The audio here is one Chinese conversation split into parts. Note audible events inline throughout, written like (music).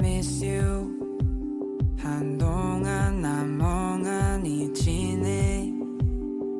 miss you 한동안 난 멍하니 지내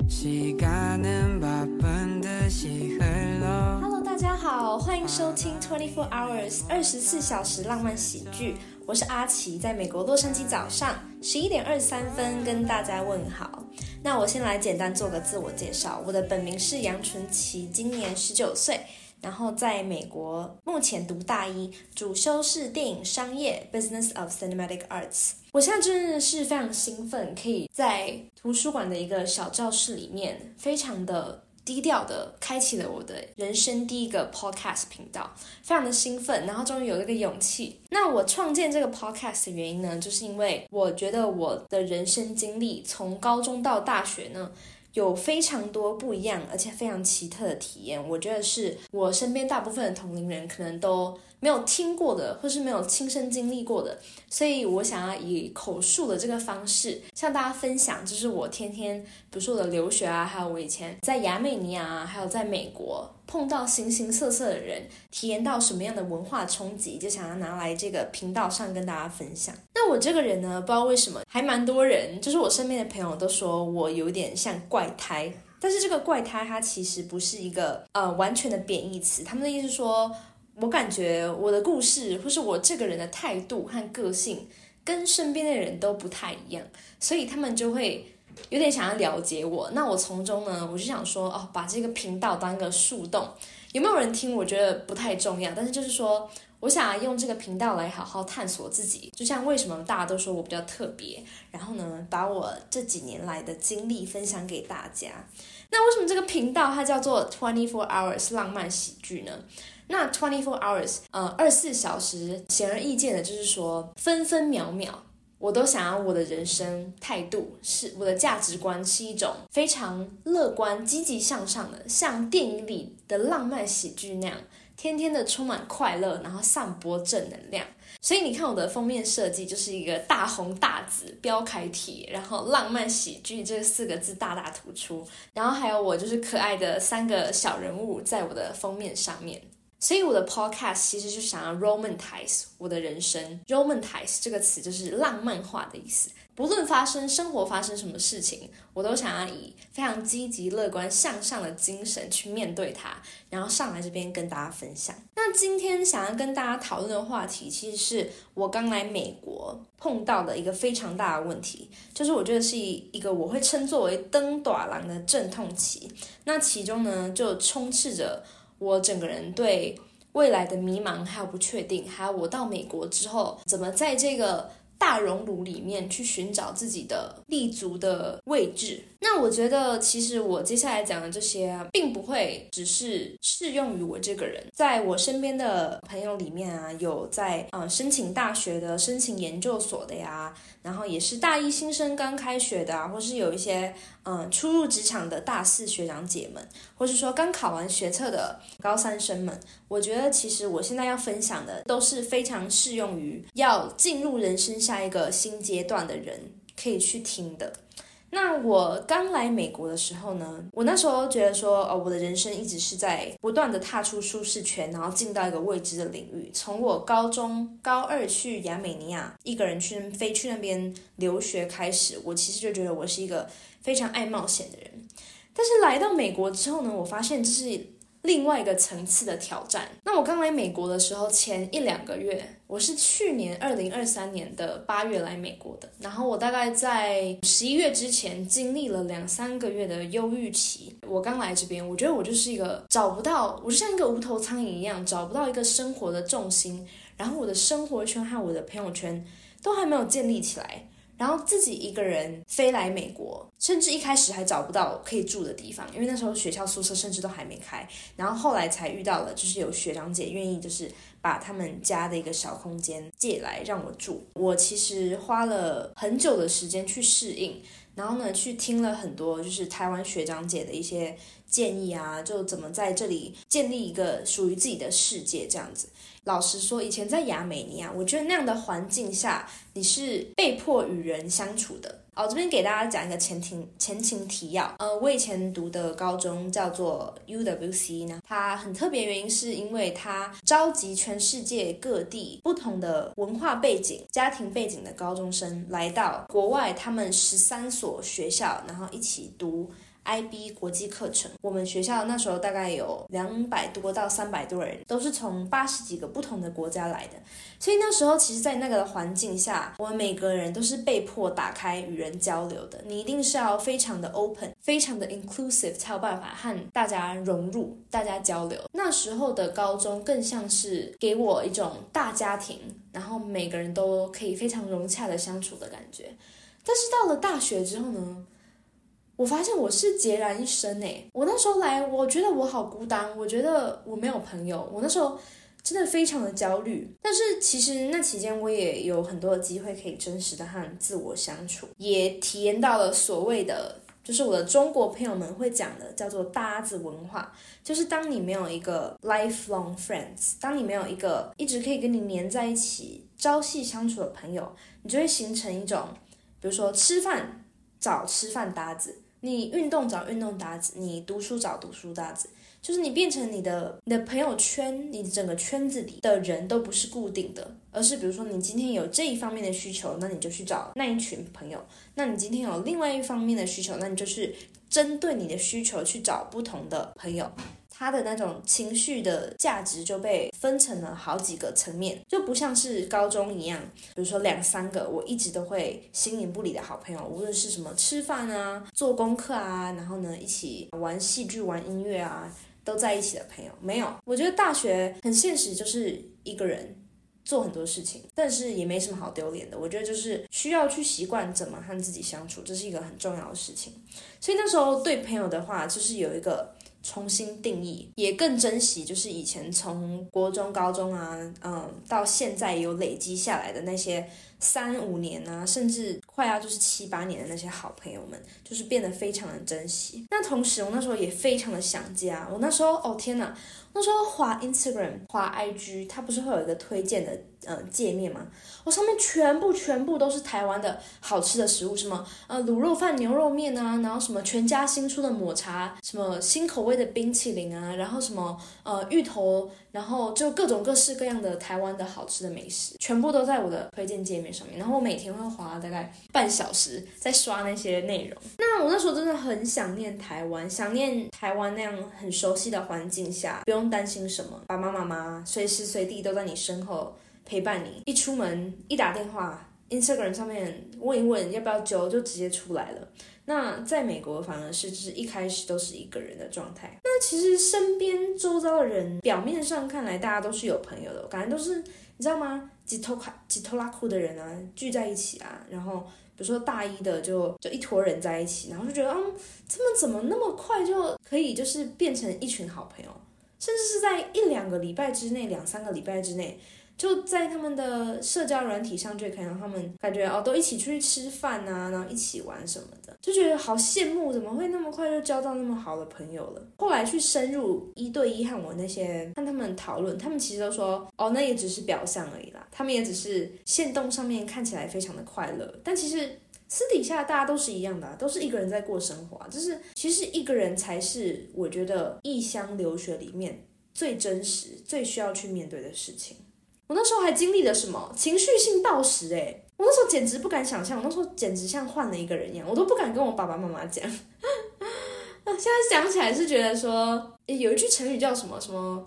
시간은 바쁜 듯이 흘러 Hello，大家好，欢迎收听 Twenty Four Hours 二十四小时浪漫喜剧。我是阿奇，在美国洛杉矶早上十一点二十三分跟大家问好。那我先来简单做个自我介绍，我的本名是杨纯琪，今年十九岁， 然后在美国目前读大一，主修是电影商业 （Business of Cinematic Arts）。我现在真的是非常兴奋，可以在图书馆的一个小教室里面，非常的低调的开启了我的人生第一个 podcast 频道，非常的兴奋，然后终于有这个勇气。那我创建这个 podcast 的原因呢，就是因为我觉得我的人生经历从高中到大学呢。有非常多不一样而且非常奇特的体验，我觉得是我身边大部分的同龄人可能都没有听过的，或是没有亲身经历过的，所以我想要以口述的这个方式向大家分享，就是我天天，比如说我的留学啊，还有我以前在亚美尼亚啊，还有在美国碰到形形色色的人，体验到什么样的文化冲击，就想要拿来这个频道上跟大家分享。那我这个人呢，不知道为什么还蛮多人，就是我身边的朋友都说我有点像怪胎，但是这个怪胎它其实不是一个呃完全的贬义词，他们的意思是说。我感觉我的故事，或是我这个人的态度和个性，跟身边的人都不太一样，所以他们就会有点想要了解我。那我从中呢，我就想说，哦，把这个频道当个树洞，有没有人听？我觉得不太重要，但是就是说，我想要用这个频道来好好探索自己。就像为什么大家都说我比较特别，然后呢，把我这几年来的经历分享给大家。那为什么这个频道它叫做 Twenty Four Hours 浪漫喜剧呢？那 twenty four hours，呃，二十四小时，显而易见的就是说，分分秒秒，我都想要我的人生态度是，我的价值观是一种非常乐观、积极向上的，像电影里的浪漫喜剧那样，天天的充满快乐，然后散播正能量。所以你看我的封面设计就是一个大红大紫标楷体，然后浪漫喜剧这四个字大大突出，然后还有我就是可爱的三个小人物在我的封面上面。所以我的 podcast 其实就想要 romanticize 我的人生，romanticize 这个词就是浪漫化的意思。不论发生生活发生什么事情，我都想要以非常积极、乐观、向上的精神去面对它，然后上来这边跟大家分享。那今天想要跟大家讨论的话题，其实是我刚来美国碰到的一个非常大的问题，就是我觉得是一个我会称作为登短廊的阵痛期。那其中呢，就充斥着。我整个人对未来的迷茫，还有不确定，还有我到美国之后怎么在这个大熔炉里面去寻找自己的立足的位置。那我觉得，其实我接下来讲的这些，并不会只是适用于我这个人。在我身边的朋友里面啊，有在呃申请大学的、申请研究所的呀，然后也是大一新生刚开学的啊，或是有一些嗯初入职场的大四学长姐们，或是说刚考完学测的高三生们。我觉得，其实我现在要分享的，都是非常适用于要进入人生下一个新阶段的人可以去听的。那我刚来美国的时候呢，我那时候觉得说，哦，我的人生一直是在不断的踏出舒适圈，然后进到一个未知的领域。从我高中高二去亚美尼亚，一个人去飞去那边留学开始，我其实就觉得我是一个非常爱冒险的人。但是来到美国之后呢，我发现这是。另外一个层次的挑战。那我刚来美国的时候，前一两个月，我是去年二零二三年的八月来美国的。然后我大概在十一月之前经历了两三个月的忧郁期。我刚来这边，我觉得我就是一个找不到，我就像一个无头苍蝇一样，找不到一个生活的重心。然后我的生活圈和我的朋友圈都还没有建立起来。然后自己一个人飞来美国，甚至一开始还找不到可以住的地方，因为那时候学校宿舍甚至都还没开。然后后来才遇到了，就是有学长姐愿意就是把他们家的一个小空间借来让我住。我其实花了很久的时间去适应，然后呢去听了很多就是台湾学长姐的一些建议啊，就怎么在这里建立一个属于自己的世界这样子。老实说，以前在亚美尼亚，我觉得那样的环境下，你是被迫与人相处的。哦，这边给大家讲一个前情前情提要。呃，我以前读的高中叫做 UWC 呢，它很特别，原因是因为它召集全世界各地不同的文化背景、家庭背景的高中生来到国外，他们十三所学校，然后一起读。IB 国际课程，我们学校那时候大概有两百多到三百多人，都是从八十几个不同的国家来的。所以那时候，其实，在那个环境下，我们每个人都是被迫打开与人交流的。你一定是要非常的 open，非常的 inclusive，才有办法和大家融入、大家交流。那时候的高中更像是给我一种大家庭，然后每个人都可以非常融洽的相处的感觉。但是到了大学之后呢？我发现我是孑然一身诶，我那时候来，我觉得我好孤单，我觉得我没有朋友，我那时候真的非常的焦虑。但是其实那期间我也有很多的机会可以真实的和自我相处，也体验到了所谓的，就是我的中国朋友们会讲的叫做搭子文化，就是当你没有一个 lifelong friends，当你没有一个一直可以跟你黏在一起、朝夕相处的朋友，你就会形成一种，比如说吃饭找吃饭搭子。你运动找运动搭子，你读书找读书搭子，就是你变成你的你的朋友圈，你整个圈子里的人都不是固定的，而是比如说你今天有这一方面的需求，那你就去找那一群朋友；那你今天有另外一方面的需求，那你就是针对你的需求去找不同的朋友。他的那种情绪的价值就被分成了好几个层面，就不像是高中一样，比如说两三个我一直都会形影不离的好朋友，无论是什么吃饭啊、做功课啊，然后呢一起玩戏剧、玩音乐啊，都在一起的朋友没有。我觉得大学很现实，就是一个人做很多事情，但是也没什么好丢脸的。我觉得就是需要去习惯怎么和自己相处，这是一个很重要的事情。所以那时候对朋友的话，就是有一个。重新定义，也更珍惜，就是以前从国中、高中啊，嗯，到现在有累积下来的那些三五年啊，甚至快要就是七八年的那些好朋友们，就是变得非常的珍惜。那同时，我那时候也非常的想家。我那时候，哦天哪，那时候滑 Instagram、滑 IG，它不是会有一个推荐的。呃，界面嘛，我上面全部全部都是台湾的好吃的食物，什么呃卤肉饭、牛肉面啊，然后什么全家新出的抹茶，什么新口味的冰淇淋啊，然后什么呃芋头，然后就各种各式各样的台湾的好吃的美食，全部都在我的推荐界面上面。然后我每天会花大概半小时在刷那些内容。那我那时候真的很想念台湾，想念台湾那样很熟悉的环境下，不用担心什么，爸爸妈妈随时随地都在你身后。陪伴你一出门一打电话，Instagram 上面问一问要不要揪，就直接出来了。那在美国反而是就是一开始都是一个人的状态。那其实身边周遭的人，表面上看来大家都是有朋友的，感觉都是你知道吗？几头卡几头拉裤的人啊聚在一起啊，然后比如说大一的就就一坨人在一起，然后就觉得嗯，他们怎么那么快就可以就是变成一群好朋友，甚至是在一两个礼拜之内，两三个礼拜之内。就在他们的社交软体上，就可以让他们感觉哦，都一起出去吃饭啊，然后一起玩什么的，就觉得好羡慕，怎么会那么快就交到那么好的朋友了？后来去深入一对一和我那些和他们讨论，他们其实都说哦，那也只是表象而已啦，他们也只是线动上面看起来非常的快乐，但其实私底下大家都是一样的，都是一个人在过生活，就是其实一个人才是我觉得异乡留学里面最真实、最需要去面对的事情。我那时候还经历了什么情绪性暴食？诶，我那时候简直不敢想象，我那时候简直像换了一个人一样，我都不敢跟我爸爸妈妈讲。(laughs) 现在想起来是觉得说，有一句成语叫什么什么。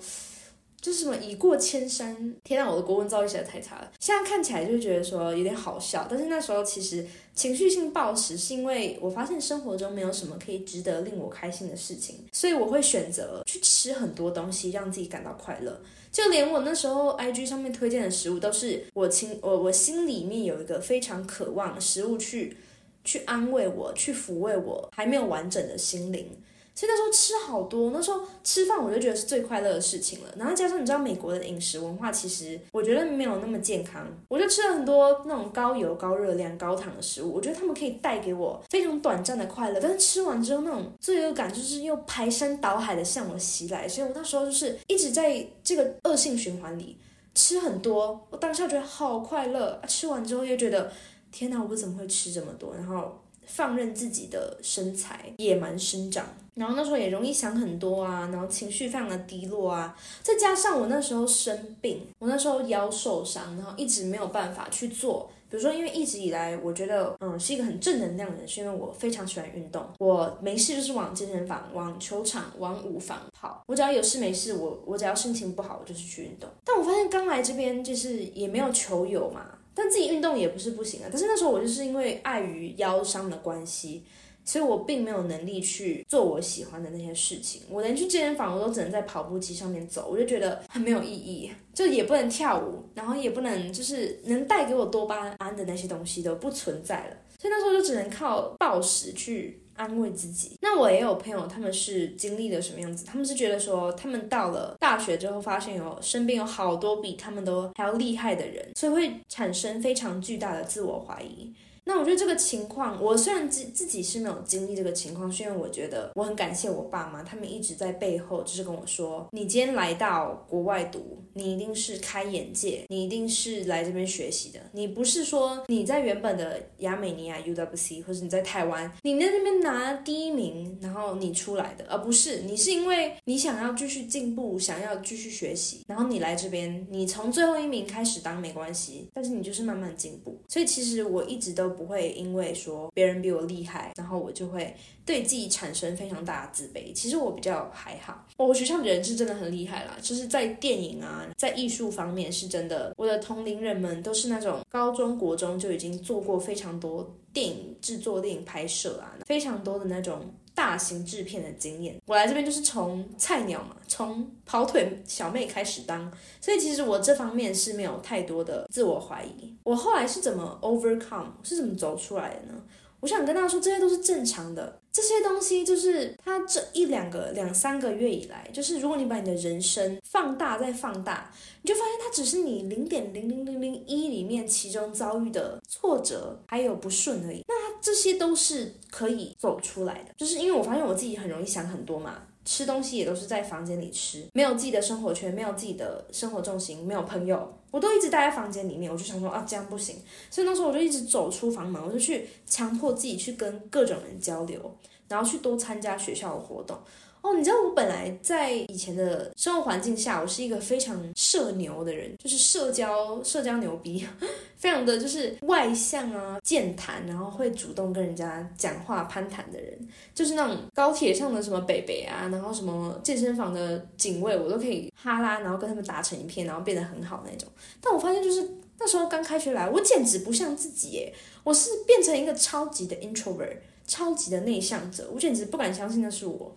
就是什么已过千山，天啊！我的国文造诣实在太差了。现在看起来就觉得说有点好笑，但是那时候其实情绪性暴食，是因为我发现生活中没有什么可以值得令我开心的事情，所以我会选择去吃很多东西，让自己感到快乐。就连我那时候 IG 上面推荐的食物，都是我心我我心里面有一个非常渴望食物去去安慰我，去抚慰我还没有完整的心灵。所以那时候吃好多，那时候吃饭我就觉得是最快乐的事情了。然后加上你知道美国的饮食文化，其实我觉得没有那么健康，我就吃了很多那种高油、高热量、高糖的食物。我觉得他们可以带给我非常短暂的快乐，但是吃完之后那种罪恶感就是又排山倒海的向我袭来。所以我那时候就是一直在这个恶性循环里吃很多，我当下觉得好快乐，吃完之后又觉得天哪，我怎么会吃这么多？然后。放任自己的身材野蛮生长，然后那时候也容易想很多啊，然后情绪非常的低落啊，再加上我那时候生病，我那时候腰受伤，然后一直没有办法去做，比如说因为一直以来我觉得嗯是一个很正能量的人，是因为我非常喜欢运动，我没事就是往健身房、往球场、往舞房跑，我只要有事没事，我我只要心情不好，我就是去运动。但我发现刚来这边就是也没有球友嘛。但自己运动也不是不行啊，但是那时候我就是因为碍于腰伤的关系，所以我并没有能力去做我喜欢的那些事情。我连去健身房，我都只能在跑步机上面走，我就觉得很没有意义，就也不能跳舞，然后也不能就是能带给我多巴胺的那些东西都不存在了，所以那时候就只能靠暴食去。安慰自己。那我也有朋友，他们是经历了什么样子？他们是觉得说，他们到了大学之后，发现有身边有好多比他们都还要厉害的人，所以会产生非常巨大的自我怀疑。那我觉得这个情况，我虽然自自己是没有经历这个情况，是因为我觉得我很感谢我爸妈，他们一直在背后就是跟我说，你今天来到国外读，你一定是开眼界，你一定是来这边学习的，你不是说你在原本的亚美尼亚 UWC，或者你在台湾，你在那边拿第一名，然后你出来的，而不是你是因为你想要继续进步，想要继续学习，然后你来这边，你从最后一名开始当没关系，但是你就是慢慢进步。所以其实我一直都。不会因为说别人比我厉害，然后我就会对自己产生非常大的自卑。其实我比较还好，我学校的人是真的很厉害啦，就是在电影啊，在艺术方面是真的。我的同龄人们都是那种高中国中就已经做过非常多电影制作、电影拍摄啊，非常多的那种。大型制片的经验，我来这边就是从菜鸟嘛，从跑腿小妹开始当，所以其实我这方面是没有太多的自我怀疑。我后来是怎么 overcome，是怎么走出来的呢？我想跟大家说，这些都是正常的。这些东西就是他这一两个两三个月以来，就是如果你把你的人生放大再放大，你就发现它只是你零点零零零零一里面其中遭遇的挫折还有不顺而已。那这些都是可以走出来的，就是因为我发现我自己很容易想很多嘛，吃东西也都是在房间里吃，没有自己的生活圈，没有自己的生活重心，没有朋友。我都一直待在房间里面，我就想说啊，这样不行，所以那时候我就一直走出房门，我就去强迫自己去跟各种人交流，然后去多参加学校的活动。哦，你知道我本来在以前的生活环境下，我是一个非常社牛的人，就是社交社交牛逼，(laughs) 非常的就是外向啊，健谈，然后会主动跟人家讲话攀谈的人，就是那种高铁上的什么北北啊，然后什么健身房的警卫，我都可以哈拉，然后跟他们打成一片，然后变得很好那种。但我发现就是那时候刚开学来，我简直不像自己耶，我是变成一个超级的 introvert，超级的内向者，我简直不敢相信那是我。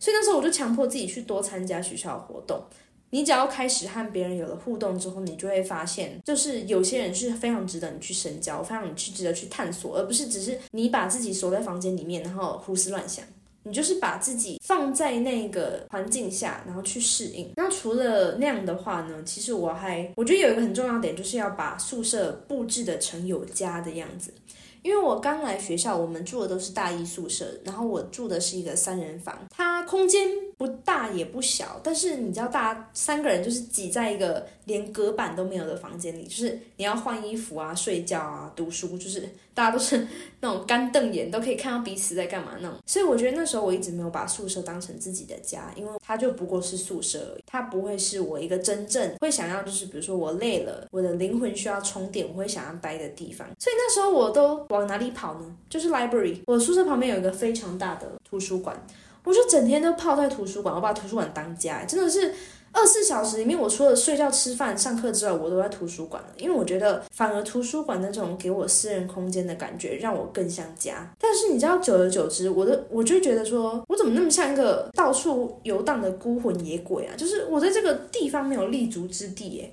所以那时候我就强迫自己去多参加学校活动。你只要开始和别人有了互动之后，你就会发现，就是有些人是非常值得你去深交，非常去值得去探索，而不是只是你把自己锁在房间里面，然后胡思乱想。你就是把自己放在那个环境下，然后去适应。那除了那样的话呢？其实我还我觉得有一个很重要点，就是要把宿舍布置的成有家的样子。因为我刚来学校，我们住的都是大一宿舍，然后我住的是一个三人房，它空间不大也不小，但是你知道，大家三个人就是挤在一个连隔板都没有的房间里，就是你要换衣服啊、睡觉啊、读书，就是大家都是 (laughs) 那种干瞪眼，都可以看到彼此在干嘛那种。所以我觉得那时候我一直没有把宿舍当成自己的家，因为它就不过是宿舍而已，它不会是我一个真正会想要，就是比如说我累了，我的灵魂需要充电，我会想要待的地方。所以那时候我都。往哪里跑呢？就是 library。我宿舍旁边有一个非常大的图书馆，我就整天都泡在图书馆，我把图书馆当家，真的是二十四小时里面，我除了睡觉、吃饭、上课之外，我都在图书馆了。因为我觉得，反而图书馆那种给我私人空间的感觉，让我更像家。但是你知道，久而久之，我的我就觉得说，我怎么那么像一个到处游荡的孤魂野鬼啊？就是我在这个地方没有立足之地。耶。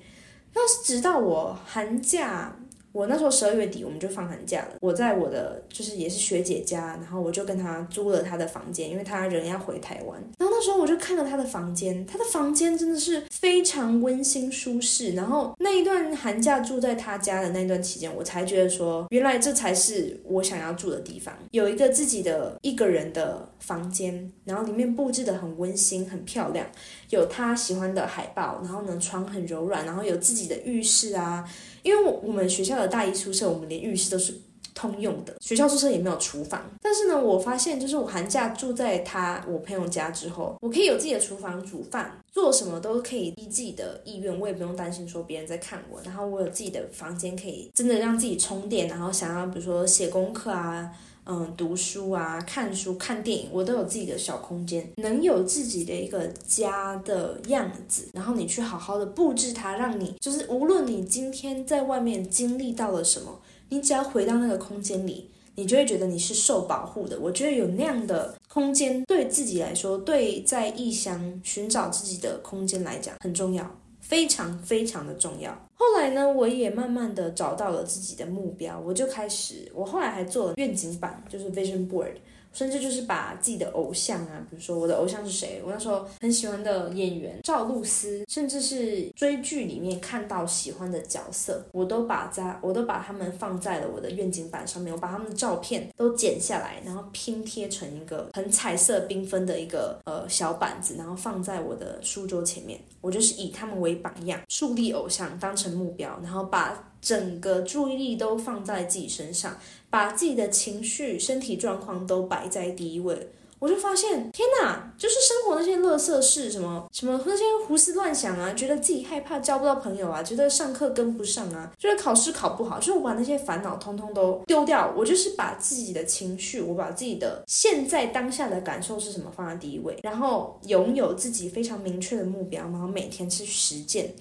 那是直到我寒假。我那时候十二月底我们就放寒假了，我在我的就是也是学姐家，然后我就跟她租了她的房间，因为她人要回台湾。然后那时候我就看了她的房间，她的房间真的是非常温馨舒适。然后那一段寒假住在她家的那段期间，我才觉得说，原来这才是我想要住的地方，有一个自己的一个人的房间，然后里面布置的很温馨、很漂亮，有她喜欢的海报，然后呢床很柔软，然后有自己的浴室啊。因为我们学校的大一宿舍，我们连浴室都是通用的，学校宿舍也没有厨房。但是呢，我发现就是我寒假住在他我朋友家之后，我可以有自己的厨房煮饭，做什么都可以依自己的意愿，我也不用担心说别人在看我。然后我有自己的房间，可以真的让自己充电，然后想要比如说写功课啊。嗯，读书啊，看书、看电影，我都有自己的小空间，能有自己的一个家的样子，然后你去好好的布置它，让你就是无论你今天在外面经历到了什么，你只要回到那个空间里，你就会觉得你是受保护的。我觉得有那样的空间，对自己来说，对在异乡寻找自己的空间来讲很重要。非常非常的重要。后来呢，我也慢慢的找到了自己的目标，我就开始，我后来还做了愿景板，就是 vision board。甚至就是把自己的偶像啊，比如说我的偶像是谁，我那时候很喜欢的演员赵露思，甚至是追剧里面看到喜欢的角色，我都把在，我都把他们放在了我的愿景板上面，我把他们的照片都剪下来，然后拼贴成一个很彩色缤纷的一个呃小板子，然后放在我的书桌前面，我就是以他们为榜样，树立偶像当成目标，然后把。整个注意力都放在自己身上，把自己的情绪、身体状况都摆在第一位，我就发现，天哪，就是生活那些乐色事，什么什么那些胡思乱想啊，觉得自己害怕交不到朋友啊，觉得上课跟不上啊，觉得考试考不好，就是我把那些烦恼通通都丢掉。我就是把自己的情绪，我把自己的现在当下的感受是什么放在第一位，然后拥有自己非常明确的目标，然后每天去实践。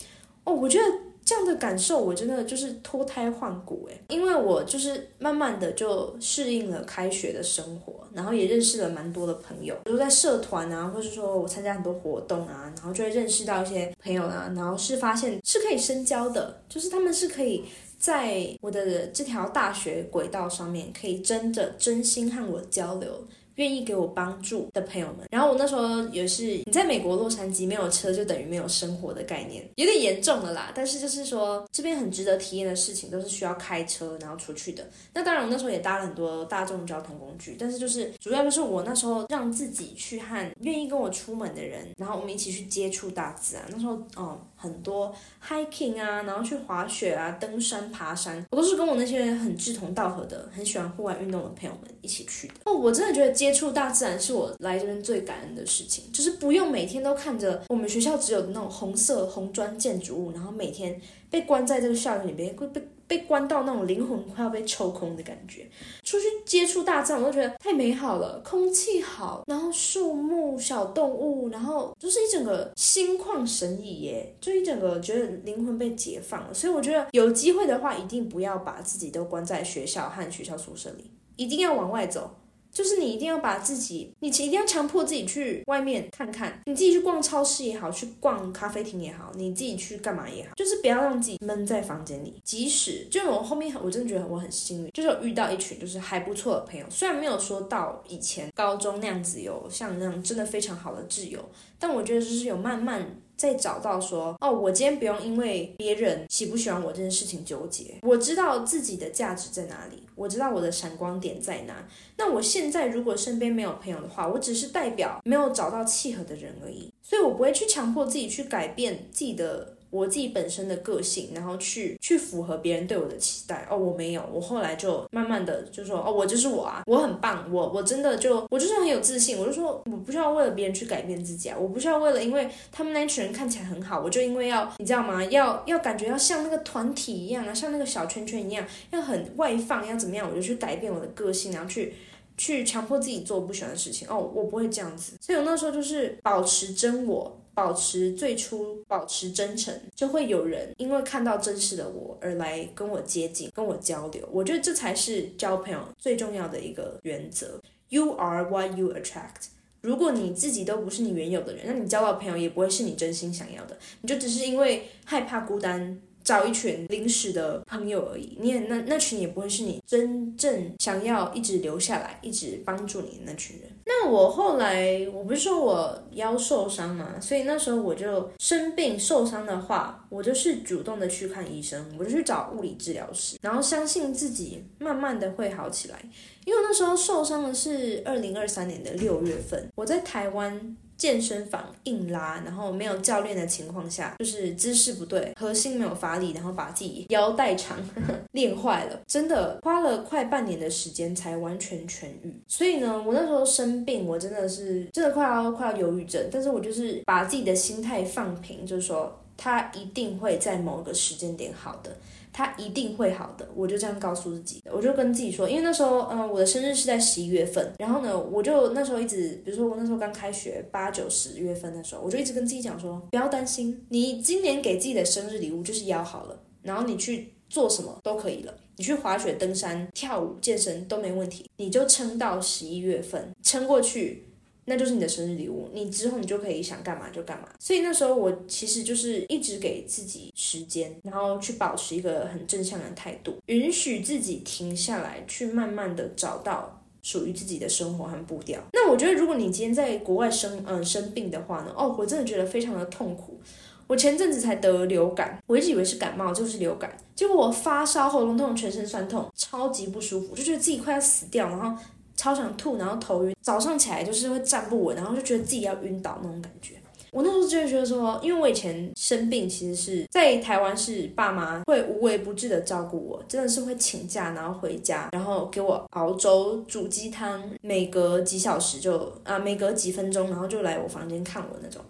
哦，我觉得。这样的感受，我真的就是脱胎换骨诶，因为我就是慢慢的就适应了开学的生活，然后也认识了蛮多的朋友，比如在社团啊，或是说我参加很多活动啊，然后就会认识到一些朋友啊，然后是发现是可以深交的，就是他们是可以在我的这条大学轨道上面，可以真的真心和我交流。愿意给我帮助的朋友们，然后我那时候也是，你在美国洛杉矶没有车就等于没有生活的概念，有点严重了啦。但是就是说，这边很值得体验的事情都是需要开车然后出去的。那当然，我那时候也搭了很多大众交通工具，但是就是主要就是我那时候让自己去和愿意跟我出门的人，然后我们一起去接触大自然。那时候，嗯，很多 hiking 啊，然后去滑雪啊、登山、爬山，我都是跟我那些很志同道合的、很喜欢户外运动的朋友们一起去的。哦，我真的觉得接。触大自然是我来这边最感恩的事情，就是不用每天都看着我们学校只有那种红色红砖建筑物，然后每天被关在这个校园里边，会被被关到那种灵魂快要被抽空的感觉。出去接触大自然，我都觉得太美好了，空气好，然后树木、小动物，然后就是一整个心旷神怡耶，就一整个觉得灵魂被解放了。所以我觉得有机会的话，一定不要把自己都关在学校和学校宿舍里，一定要往外走。就是你一定要把自己，你一定要强迫自己去外面看看，你自己去逛超市也好，去逛咖啡厅也好，你自己去干嘛也好，就是不要让自己闷在房间里。即使就我后面，我真的觉得我很幸运，就是有遇到一群就是还不错的朋友，虽然没有说到以前高中那样子有像那样真的非常好的挚友，但我觉得就是有慢慢。再找到说哦，我今天不用因为别人喜不喜欢我这件事情纠结，我知道自己的价值在哪里，我知道我的闪光点在哪。那我现在如果身边没有朋友的话，我只是代表没有找到契合的人而已，所以我不会去强迫自己去改变自己的。我自己本身的个性，然后去去符合别人对我的期待哦，我没有，我后来就慢慢的就说哦，我就是我啊，我很棒，我我真的就我就是很有自信，我就说我不需要为了别人去改变自己啊，我不需要为了因为他们那群人看起来很好，我就因为要你知道吗？要要感觉要像那个团体一样啊，像那个小圈圈一样，要很外放，要怎么样？我就去改变我的个性，然后去去强迫自己做不喜欢的事情哦，我不会这样子，所以我那时候就是保持真我。保持最初，保持真诚，就会有人因为看到真实的我而来跟我接近，跟我交流。我觉得这才是交朋友最重要的一个原则。You are what you attract。如果你自己都不是你原有的人，那你交到朋友也不会是你真心想要的。你就只是因为害怕孤单。找一群临时的朋友而已。你也那那群也不会是你真正想要一直留下来、一直帮助你的那群人。那我后来我不是说我腰受伤嘛，所以那时候我就生病受伤的话，我就是主动的去看医生，我就去找物理治疗师，然后相信自己慢慢的会好起来。因为那时候受伤的是二零二三年的六月份，我在台湾。健身房硬拉，然后没有教练的情况下，就是姿势不对，核心没有发力，然后把自己腰带长 (laughs) 练坏了，真的花了快半年的时间才完全痊愈。所以呢，我那时候生病，我真的是真的快要快要忧郁症，但是我就是把自己的心态放平，就是说他一定会在某个时间点好的。他一定会好的，我就这样告诉自己，我就跟自己说，因为那时候，嗯，我的生日是在十一月份，然后呢，我就那时候一直，比如说我那时候刚开学八九十月份的时候，我就一直跟自己讲说，不要担心，你今年给自己的生日礼物就是腰好了，然后你去做什么都可以了，你去滑雪、登山、跳舞、健身都没问题，你就撑到十一月份，撑过去。那就是你的生日礼物，你之后你就可以想干嘛就干嘛。所以那时候我其实就是一直给自己时间，然后去保持一个很正向的态度，允许自己停下来，去慢慢的找到属于自己的生活和步调。那我觉得，如果你今天在国外生嗯生病的话呢，哦，我真的觉得非常的痛苦。我前阵子才得流感，我一直以为是感冒，就是流感，结果我发烧、喉咙痛、全身酸痛，超级不舒服，就觉得自己快要死掉，然后。超想吐，然后头晕，早上起来就是会站不稳，然后就觉得自己要晕倒那种感觉。我那时候就会觉得说，因为我以前生病，其实是在台湾是爸妈会无微不至的照顾我，真的是会请假然后回家，然后给我熬粥、煮鸡汤，每隔几小时就啊，每隔几分钟，然后就来我房间看我那种。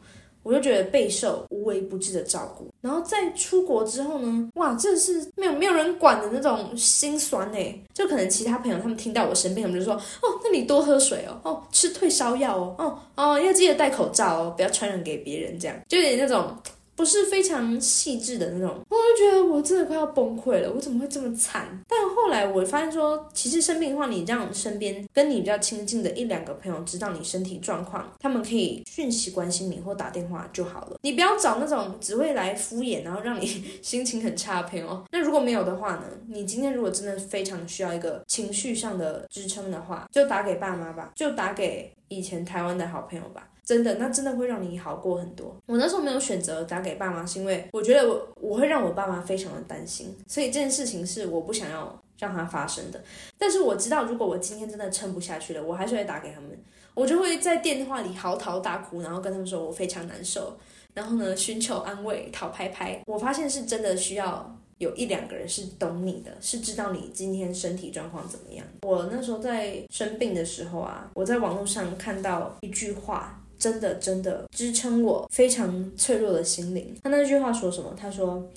我就觉得备受无微不至的照顾，然后在出国之后呢，哇，这是没有没有人管的那种心酸哎，就可能其他朋友他们听到我生病，他们就说，哦，那你多喝水哦，哦，吃退烧药哦，哦哦，要记得戴口罩哦，不要传染给别人，这样就有点那种。不是非常细致的那种，我就觉得我真的快要崩溃了，我怎么会这么惨？但后来我发现说，其实生病的话，你让身边跟你比较亲近的一两个朋友知道你身体状况，他们可以讯息关心你或打电话就好了。你不要找那种只会来敷衍，然后让你 (laughs) 心情很差的朋友。那如果没有的话呢？你今天如果真的非常需要一个情绪上的支撑的话，就打给爸妈吧，就打给以前台湾的好朋友吧。真的，那真的会让你好过很多。我那时候没有选择打给爸妈，是因为我觉得我我会让我爸妈非常的担心，所以这件事情是我不想要让它发生的。但是我知道，如果我今天真的撑不下去了，我还是会打给他们，我就会在电话里嚎啕大哭，然后跟他们说我非常难受，然后呢寻求安慰，讨拍拍。我发现是真的需要有一两个人是懂你的，是知道你今天身体状况怎么样。我那时候在生病的时候啊，我在网络上看到一句话。真的，真的支撑我非常脆弱的心灵。他那句话说什么？他说：“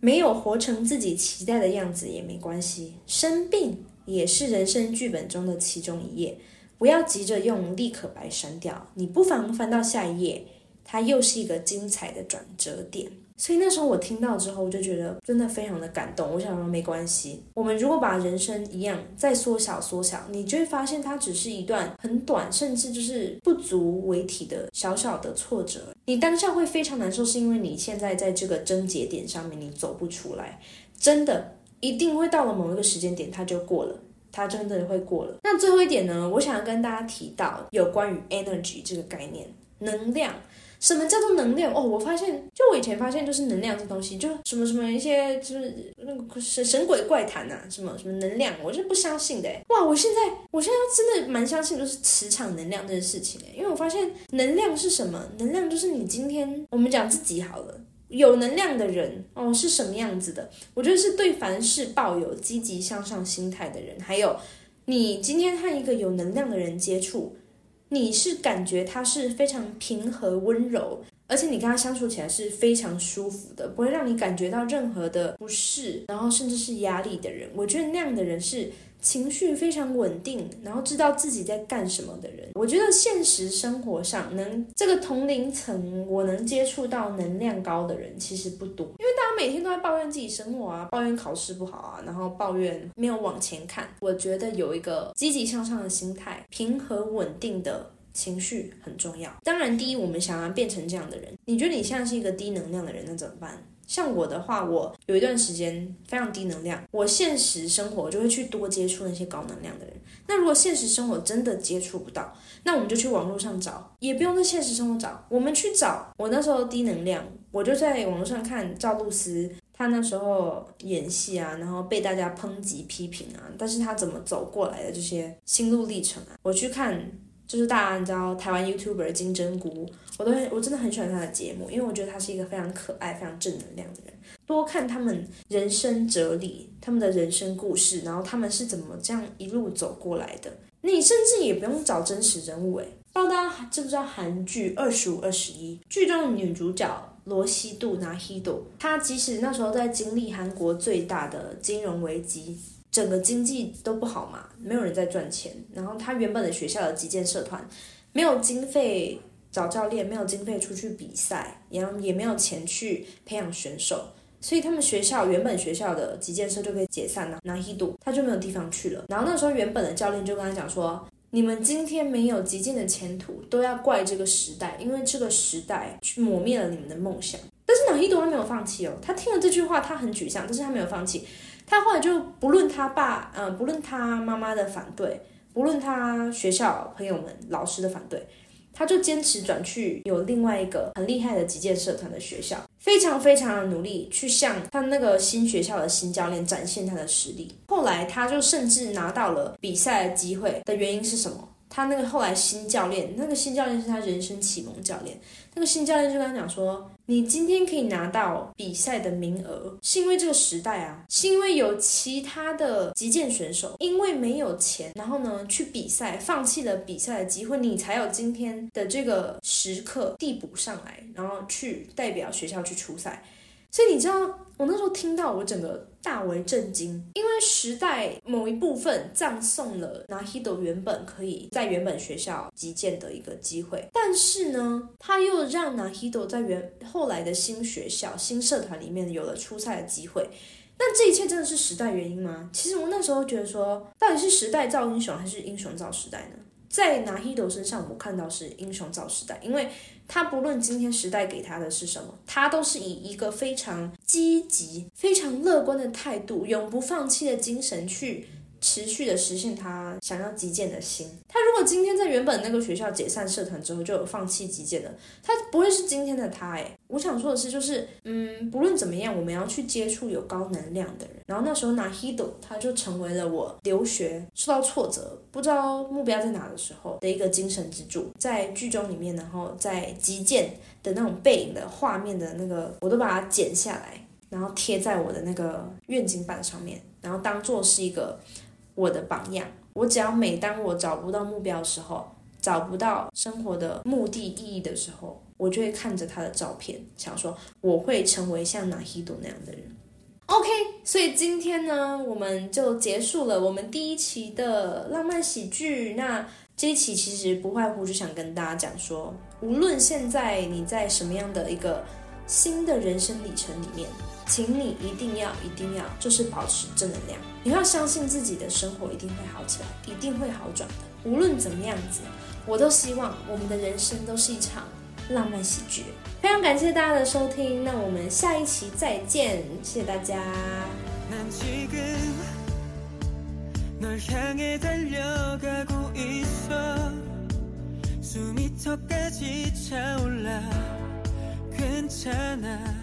没有活成自己期待的样子也没关系，生病也是人生剧本中的其中一页。不要急着用立可白删掉，你不妨翻到下一页，它又是一个精彩的转折点。”所以那时候我听到之后，我就觉得真的非常的感动。我想说没关系，我们如果把人生一样再缩小缩小，你就会发现它只是一段很短，甚至就是不足为体的小小的挫折。你当下会非常难受，是因为你现在在这个症结点上面你走不出来。真的一定会到了某一个时间点，它就过了，它真的会过了。那最后一点呢，我想要跟大家提到有关于 energy 这个概念，能量。什么叫做能量？哦，我发现，就我以前发现，就是能量这东西，就什么什么一些，就是那个神神鬼怪谈呐，什么什么能量，我是不相信的。哇，我现在，我现在真的蛮相信，就是磁场能量这件事情诶，因为我发现能量是什么？能量就是你今天我们讲自己好了，有能量的人哦是什么样子的？我觉得是对凡事抱有积极向上心态的人，还有你今天和一个有能量的人接触。你是感觉他是非常平和温柔，而且你跟他相处起来是非常舒服的，不会让你感觉到任何的不适，然后甚至是压力的人。我觉得那样的人是。情绪非常稳定，然后知道自己在干什么的人，我觉得现实生活上能这个同龄层，我能接触到能量高的人其实不多，因为大家每天都在抱怨自己生活啊，抱怨考试不好啊，然后抱怨没有往前看。我觉得有一个积极向上的心态，平和稳定的情绪很重要。当然，第一，我们想要变成这样的人，你觉得你现在是一个低能量的人，那怎么办？像我的话，我有一段时间非常低能量，我现实生活就会去多接触那些高能量的人。那如果现实生活真的接触不到，那我们就去网络上找，也不用在现实生活找，我们去找。我那时候低能量，我就在网络上看赵露思，她那时候演戏啊，然后被大家抨击批评啊，但是她怎么走过来的这些心路历程啊，我去看。就是大家你知道台湾 YouTuber 金针菇，我都很我真的很喜欢他的节目，因为我觉得他是一个非常可爱、非常正能量的人。多看他们人生哲理，他们的人生故事，然后他们是怎么这样一路走过来的。你甚至也不用找真实人物，诶，不知道大家知不知道韩剧《二十五二十一》剧中的女主角罗西度拿希度，她即使那时候在经历韩国最大的金融危机。整个经济都不好嘛，没有人在赚钱。然后他原本的学校的击剑社团没有经费找教练，没有经费出去比赛，然后也没有钱去培养选手，所以他们学校原本学校的击剑社就可以解散了。拿一度他就没有地方去了。然后那时候原本的教练就跟他讲说：“你们今天没有击剑的前途，都要怪这个时代，因为这个时代去磨灭了你们的梦想。”但是拿一度他没有放弃哦，他听了这句话，他很沮丧，但是他没有放弃。他后来就不论他爸，嗯，不论他妈妈的反对，不论他学校朋友们、老师的反对，他就坚持转去有另外一个很厉害的击剑社团的学校，非常非常的努力去向他那个新学校的新教练展现他的实力。后来他就甚至拿到了比赛的机会的原因是什么？他那个后来新教练，那个新教练是他人生启蒙教练。那个新教练就跟他讲说：“你今天可以拿到比赛的名额，是因为这个时代啊，是因为有其他的击剑选手，因为没有钱，然后呢去比赛，放弃了比赛的机会，你才有今天的这个时刻递补上来，然后去代表学校去出赛。”所以你知道，我那时候听到，我整个大为震惊，因为时代某一部分葬送了拿 d 斗原本可以在原本学校击剑的一个机会，但是呢，他又让拿 d 斗在原后来的新学校、新社团里面有了出赛的机会。那这一切真的是时代原因吗？其实我那时候觉得说，到底是时代造英雄，还是英雄造时代呢？在拿 d 斗身上，我看到是英雄造时代，因为。他不论今天时代给他的是什么，他都是以一个非常积极、非常乐观的态度，永不放弃的精神去。持续的实现他想要击剑的心。他如果今天在原本那个学校解散社团之后就有放弃击剑的，他不会是今天的他诶，我想说的是，就是嗯，不论怎么样，我们要去接触有高能量的人。然后那时候拿 Hido 他就成为了我留学受到挫折，不知道目标在哪的时候的一个精神支柱。在剧中里面，然后在击剑的那种背影的画面的那个，我都把它剪下来，然后贴在我的那个愿景板上面，然后当做是一个。我的榜样，我只要每当我找不到目标的时候，找不到生活的目的意义的时候，我就会看着他的照片，想说我会成为像纳希多那样的人。OK，所以今天呢，我们就结束了我们第一期的浪漫喜剧。那这一期其实不外乎就想跟大家讲说，无论现在你在什么样的一个新的人生里程里面。请你一定要一定要，就是保持正能量。你要相信自己的生活一定会好起来，一定会好转的。无论怎么样子，我都希望我们的人生都是一场浪漫喜剧。非常感谢大家的收听，那我们下一期再见，谢谢大家。괜찮아